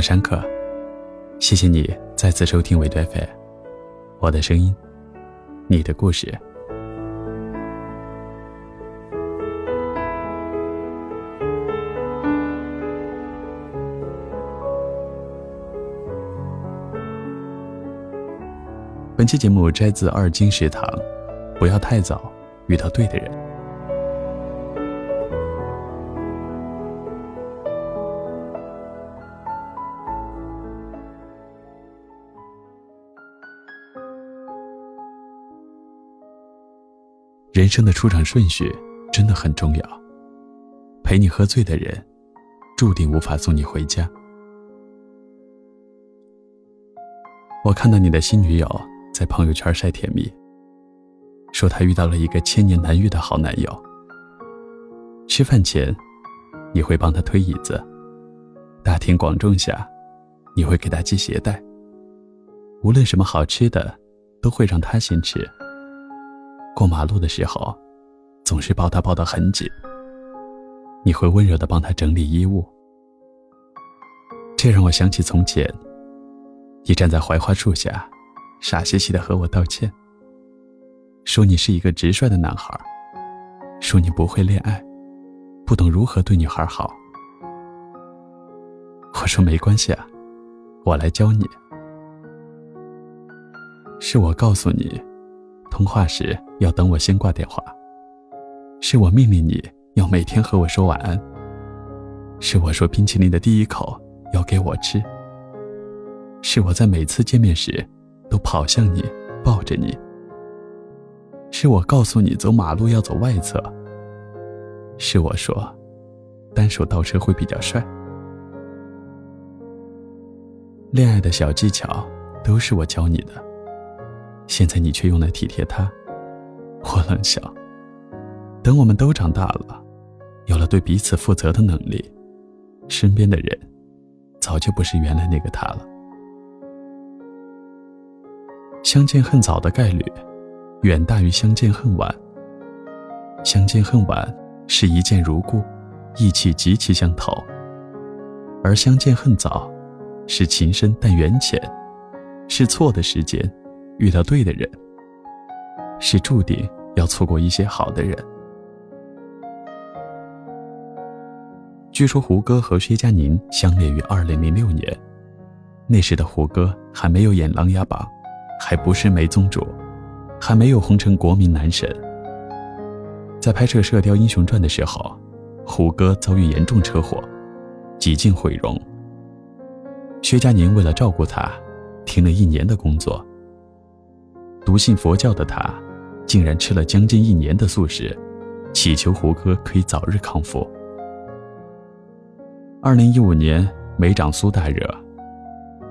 我山客，谢谢你再次收听维多 FM，我的声音，你的故事。本期节目摘自二金食堂，不要太早遇到对的人。人生的出场顺序真的很重要。陪你喝醉的人，注定无法送你回家。我看到你的新女友在朋友圈晒甜蜜，说她遇到了一个千年难遇的好男友。吃饭前，你会帮他推椅子；大庭广众下，你会给他系鞋带。无论什么好吃的，都会让他先吃。过马路的时候，总是抱他抱得很紧。你会温柔的帮他整理衣物，这让我想起从前，你站在槐花树下，傻兮兮的和我道歉，说你是一个直率的男孩，说你不会恋爱，不懂如何对女孩好。我说没关系啊，我来教你。是我告诉你。通话时要等我先挂电话。是我命令你要每天和我说晚安。是我说冰淇淋的第一口要给我吃。是我在每次见面时都跑向你抱着你。是我告诉你走马路要走外侧。是我说，单手倒车会比较帅。恋爱的小技巧都是我教你的。现在你却用来体贴他，我冷笑。等我们都长大了，有了对彼此负责的能力，身边的人早就不是原来那个他了。相见恨早的概率远大于相见恨晚。相见恨晚是一见如故，意气极其相投；而相见恨早是情深但缘浅，是错的时间。遇到对的人，是注定要错过一些好的人。据说胡歌和薛佳凝相恋于二零零六年，那时的胡歌还没有演《琅琊榜》，还不是梅宗主，还没有红成国民男神。在拍摄《射雕英雄传》的时候，胡歌遭遇严重车祸，几近毁容。薛佳凝为了照顾他，停了一年的工作。笃信佛教的他，竟然吃了将近一年的素食，祈求胡歌可以早日康复。二零一五年，梅长苏大热，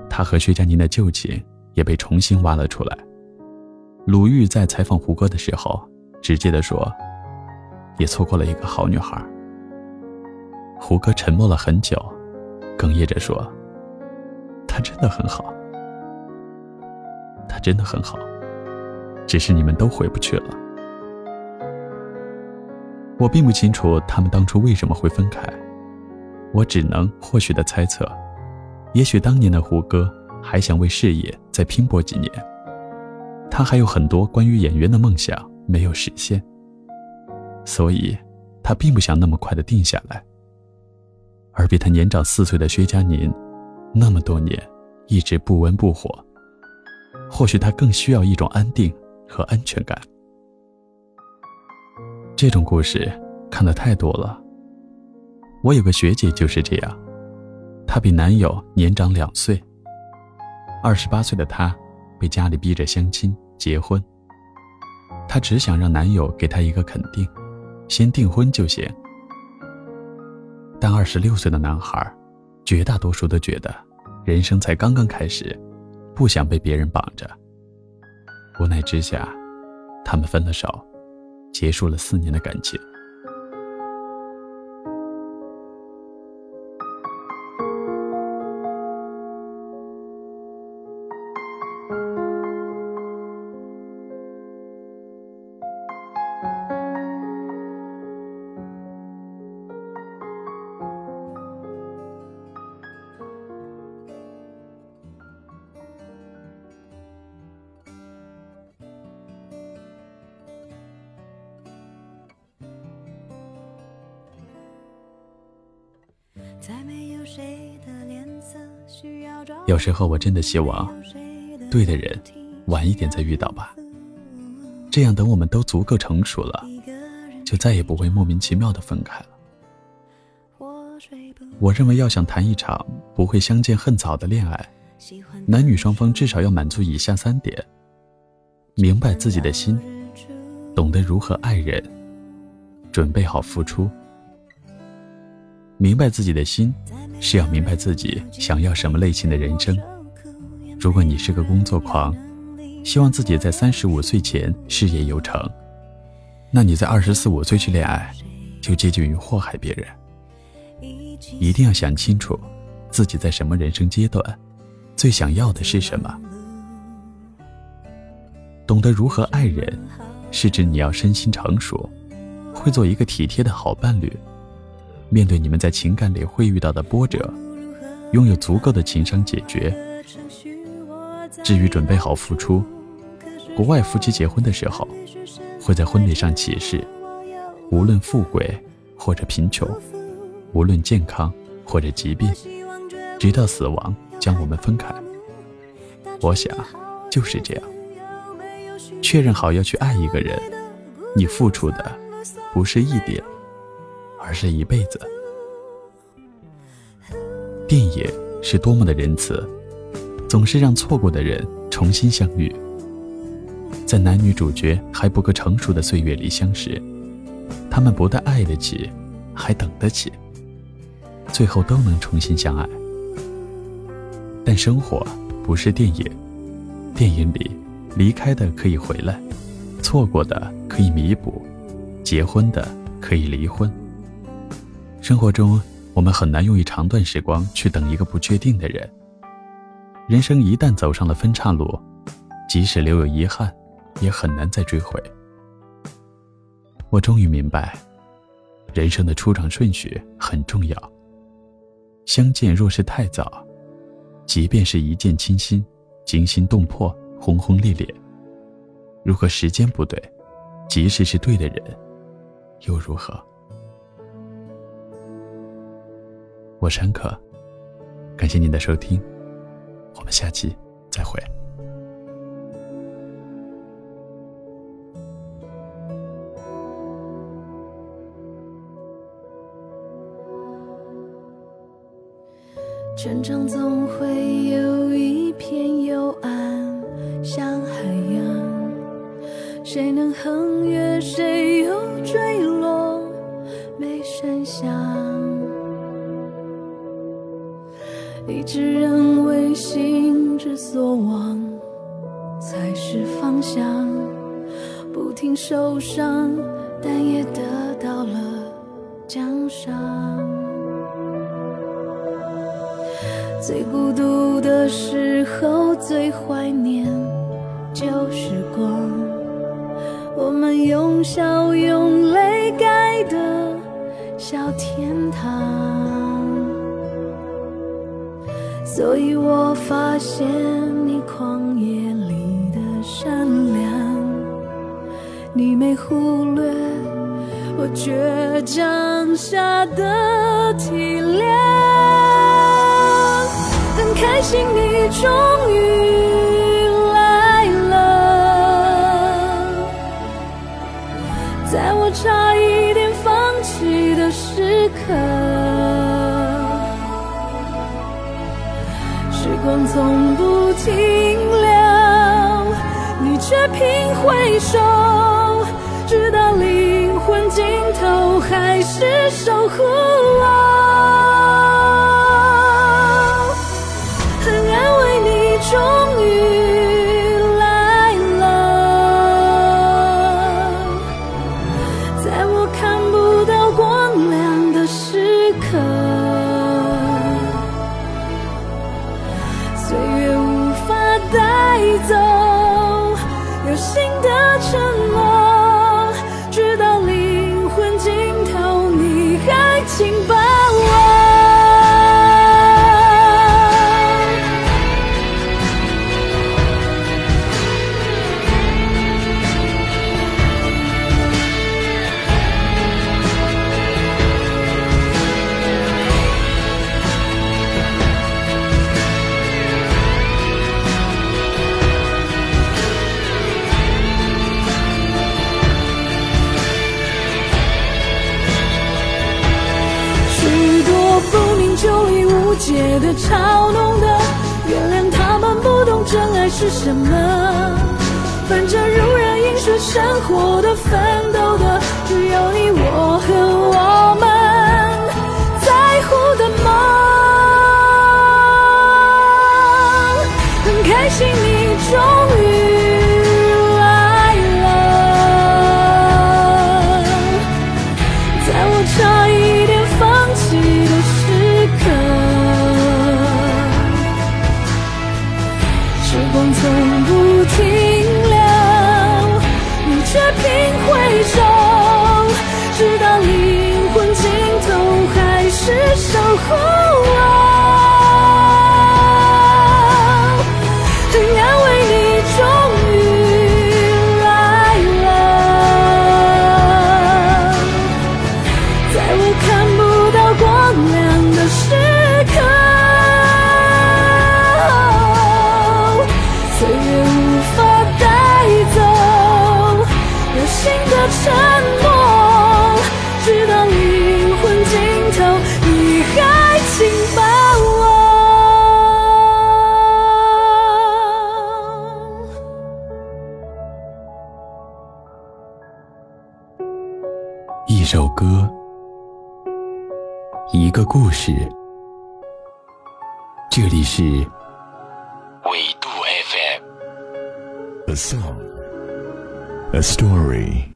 他和薛佳凝的旧情也被重新挖了出来。鲁豫在采访胡歌的时候，直接的说：“也错过了一个好女孩。”胡歌沉默了很久，哽咽着说：“她真的很好，她真的很好。”只是你们都回不去了。我并不清楚他们当初为什么会分开，我只能或许的猜测，也许当年的胡歌还想为事业再拼搏几年，他还有很多关于演员的梦想没有实现，所以他并不想那么快的定下来。而比他年长四岁的薛佳凝，那么多年一直不温不火，或许他更需要一种安定。和安全感，这种故事看的太多了。我有个学姐就是这样，她比男友年长两岁。二十八岁的她被家里逼着相亲结婚，她只想让男友给她一个肯定，先订婚就行。但二十六岁的男孩，绝大多数都觉得人生才刚刚开始，不想被别人绑着。无奈之下他们分了手结束了四年的感情。有时候我真的希望，对的人晚一点再遇到吧。这样等我们都足够成熟了，就再也不会莫名其妙的分开了。我认为，要想谈一场不会相见恨早的恋爱，男女双方至少要满足以下三点：明白自己的心，懂得如何爱人，准备好付出。明白自己的心，是要明白自己想要什么类型的人生。如果你是个工作狂，希望自己在三十五岁前事业有成，那你在二十四五岁去恋爱，就接近于祸害别人。一定要想清楚，自己在什么人生阶段，最想要的是什么。懂得如何爱人，是指你要身心成熟，会做一个体贴的好伴侣。面对你们在情感里会遇到的波折，拥有足够的情商解决。至于准备好付出，国外夫妻结婚的时候，会在婚礼上起誓，无论富贵或者贫穷，无论健康或者疾病，直到死亡将我们分开。我想就是这样，确认好要去爱一个人，你付出的不是一点。而是一辈子。电影是多么的仁慈，总是让错过的人重新相遇。在男女主角还不够成熟的岁月里相识，他们不但爱得起，还等得起，最后都能重新相爱。但生活不是电影，电影里离开的可以回来，错过的可以弥补，结婚的可以离婚。生活中，我们很难用一长段时光去等一个不确定的人。人生一旦走上了分岔路，即使留有遗憾，也很难再追回。我终于明白，人生的出场顺序很重要。相见若是太早，即便是一见倾心、惊心动魄、轰轰烈烈，如果时间不对，即使是对的人，又如何？我是安可，感谢您的收听，我们下期再会。成长总会有一片幽暗，像海洋，谁能横越，谁只认为心之所往才是方向，不停受伤，但也得到了奖赏。最孤独的时候，最怀念旧时光，我们用笑用泪盖的小天所以我发现你旷野里的善良，你没忽略我倔强下的体谅。很开心你终于守护界的嘲弄的，原谅他们不懂真爱是什么。反正如人饮水，生活的奋斗守，直到灵魂尽头，还是守护我。歌，一个故事。这里是纬度 FM。A song, a story.